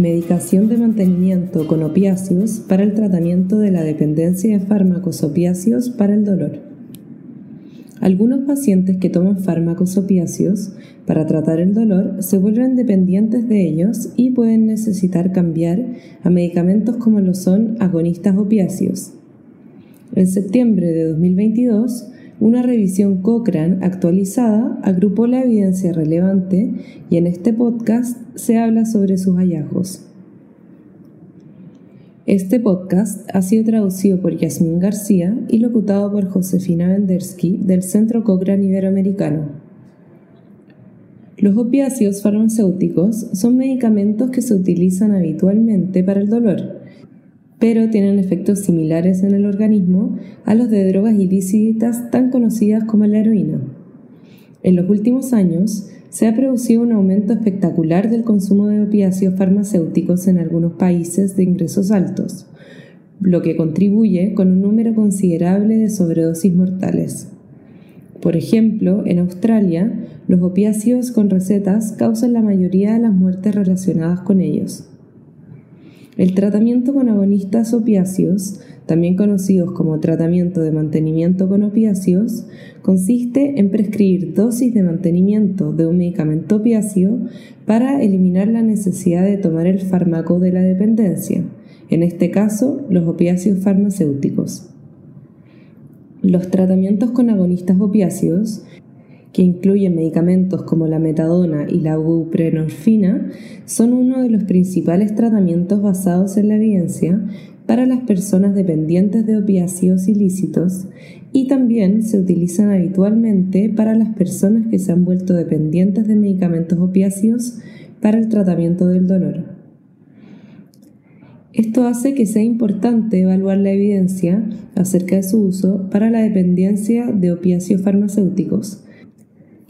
Medicación de mantenimiento con opiáceos para el tratamiento de la dependencia de fármacos opiáceos para el dolor. Algunos pacientes que toman fármacos opiáceos para tratar el dolor se vuelven dependientes de ellos y pueden necesitar cambiar a medicamentos como lo son agonistas opiáceos. En septiembre de 2022, una revisión Cochrane actualizada agrupó la evidencia relevante y en este podcast se habla sobre sus hallazgos. Este podcast ha sido traducido por Yasmín García y locutado por Josefina Vendersky del Centro Cochrane Iberoamericano. Los opiáceos farmacéuticos son medicamentos que se utilizan habitualmente para el dolor, pero tienen efectos similares en el organismo a los de drogas ilícitas tan conocidas como la heroína. En los últimos años, se ha producido un aumento espectacular del consumo de opiáceos farmacéuticos en algunos países de ingresos altos, lo que contribuye con un número considerable de sobredosis mortales. Por ejemplo, en Australia, los opiáceos con recetas causan la mayoría de las muertes relacionadas con ellos. El tratamiento con agonistas opiáceos, también conocidos como tratamiento de mantenimiento con opiáceos, consiste en prescribir dosis de mantenimiento de un medicamento opiáceo para eliminar la necesidad de tomar el fármaco de la dependencia, en este caso los opiáceos farmacéuticos. Los tratamientos con agonistas opiáceos que incluyen medicamentos como la metadona y la buprenorfina, son uno de los principales tratamientos basados en la evidencia para las personas dependientes de opiáceos ilícitos y también se utilizan habitualmente para las personas que se han vuelto dependientes de medicamentos opiáceos para el tratamiento del dolor. Esto hace que sea importante evaluar la evidencia acerca de su uso para la dependencia de opiáceos farmacéuticos,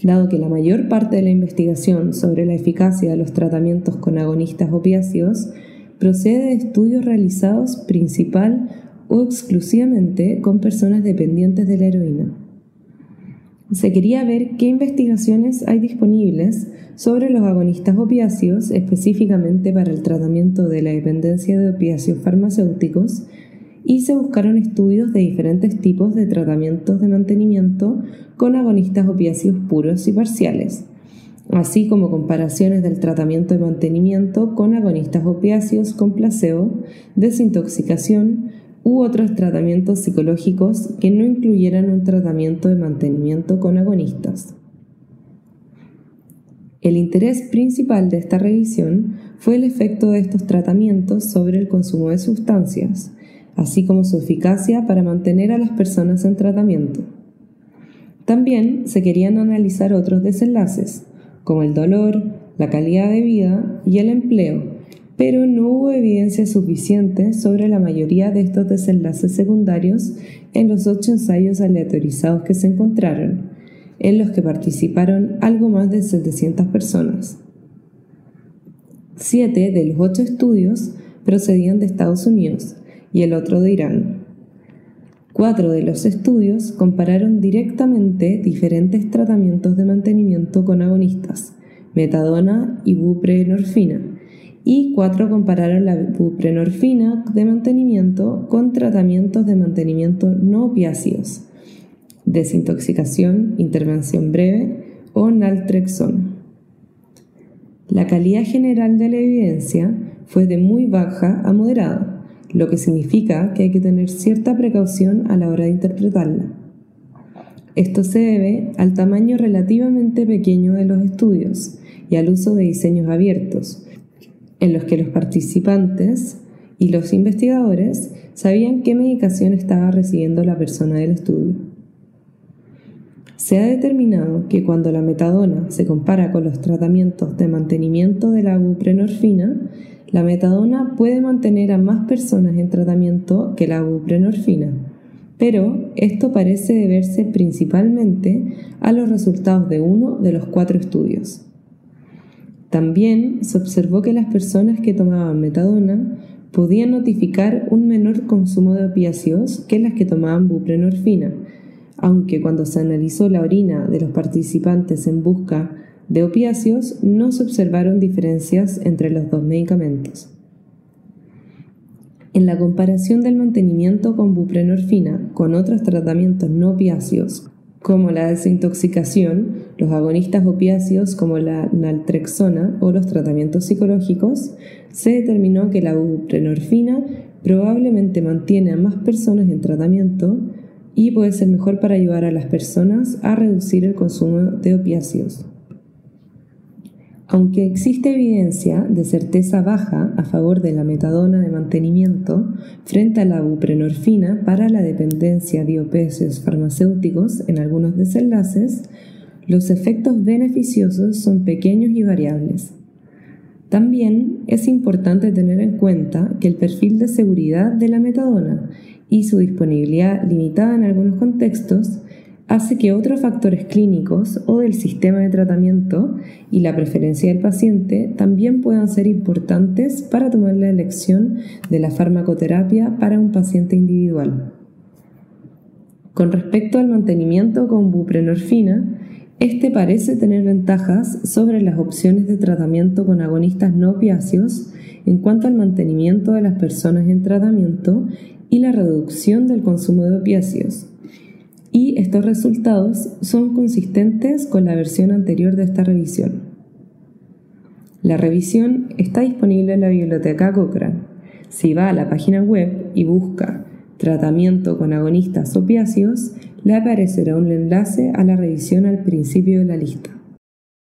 dado que la mayor parte de la investigación sobre la eficacia de los tratamientos con agonistas opiáceos procede de estudios realizados principal o exclusivamente con personas dependientes de la heroína. Se quería ver qué investigaciones hay disponibles sobre los agonistas opiáceos específicamente para el tratamiento de la dependencia de opiáceos farmacéuticos y se buscaron estudios de diferentes tipos de tratamientos de mantenimiento con agonistas opiáceos puros y parciales, así como comparaciones del tratamiento de mantenimiento con agonistas opiáceos con placebo, desintoxicación u otros tratamientos psicológicos que no incluyeran un tratamiento de mantenimiento con agonistas. El interés principal de esta revisión fue el efecto de estos tratamientos sobre el consumo de sustancias, así como su eficacia para mantener a las personas en tratamiento. También se querían analizar otros desenlaces, como el dolor, la calidad de vida y el empleo, pero no hubo evidencia suficiente sobre la mayoría de estos desenlaces secundarios en los ocho ensayos aleatorizados que se encontraron, en los que participaron algo más de 700 personas. Siete de los ocho estudios procedían de Estados Unidos y el otro de Irán. Cuatro de los estudios compararon directamente diferentes tratamientos de mantenimiento con agonistas, metadona y buprenorfina, y cuatro compararon la buprenorfina de mantenimiento con tratamientos de mantenimiento no opiáceos, desintoxicación, intervención breve o naltrexona. La calidad general de la evidencia fue de muy baja a moderada lo que significa que hay que tener cierta precaución a la hora de interpretarla. Esto se debe al tamaño relativamente pequeño de los estudios y al uso de diseños abiertos, en los que los participantes y los investigadores sabían qué medicación estaba recibiendo la persona del estudio. Se ha determinado que cuando la metadona se compara con los tratamientos de mantenimiento de la buprenorfina, la metadona puede mantener a más personas en tratamiento que la buprenorfina, pero esto parece deberse principalmente a los resultados de uno de los cuatro estudios. También se observó que las personas que tomaban metadona podían notificar un menor consumo de opiáceos que las que tomaban buprenorfina, aunque cuando se analizó la orina de los participantes en busca de opiáceos no se observaron diferencias entre los dos medicamentos. En la comparación del mantenimiento con buprenorfina con otros tratamientos no opiáceos, como la desintoxicación, los agonistas opiáceos como la naltrexona o los tratamientos psicológicos, se determinó que la buprenorfina probablemente mantiene a más personas en tratamiento y puede ser mejor para ayudar a las personas a reducir el consumo de opiáceos. Aunque existe evidencia de certeza baja a favor de la metadona de mantenimiento frente a la buprenorfina para la dependencia de opiáceos farmacéuticos en algunos desenlaces, los efectos beneficiosos son pequeños y variables. También es importante tener en cuenta que el perfil de seguridad de la metadona y su disponibilidad limitada en algunos contextos hace que otros factores clínicos o del sistema de tratamiento y la preferencia del paciente también puedan ser importantes para tomar la elección de la farmacoterapia para un paciente individual. Con respecto al mantenimiento con buprenorfina, este parece tener ventajas sobre las opciones de tratamiento con agonistas no opiáceos en cuanto al mantenimiento de las personas en tratamiento y la reducción del consumo de opiáceos, y estos resultados son consistentes con la versión anterior de esta revisión. La revisión está disponible en la biblioteca Cochrane. Si va a la página web y busca tratamiento con agonistas opiáceos, le aparecerá un enlace a la revisión al principio de la lista.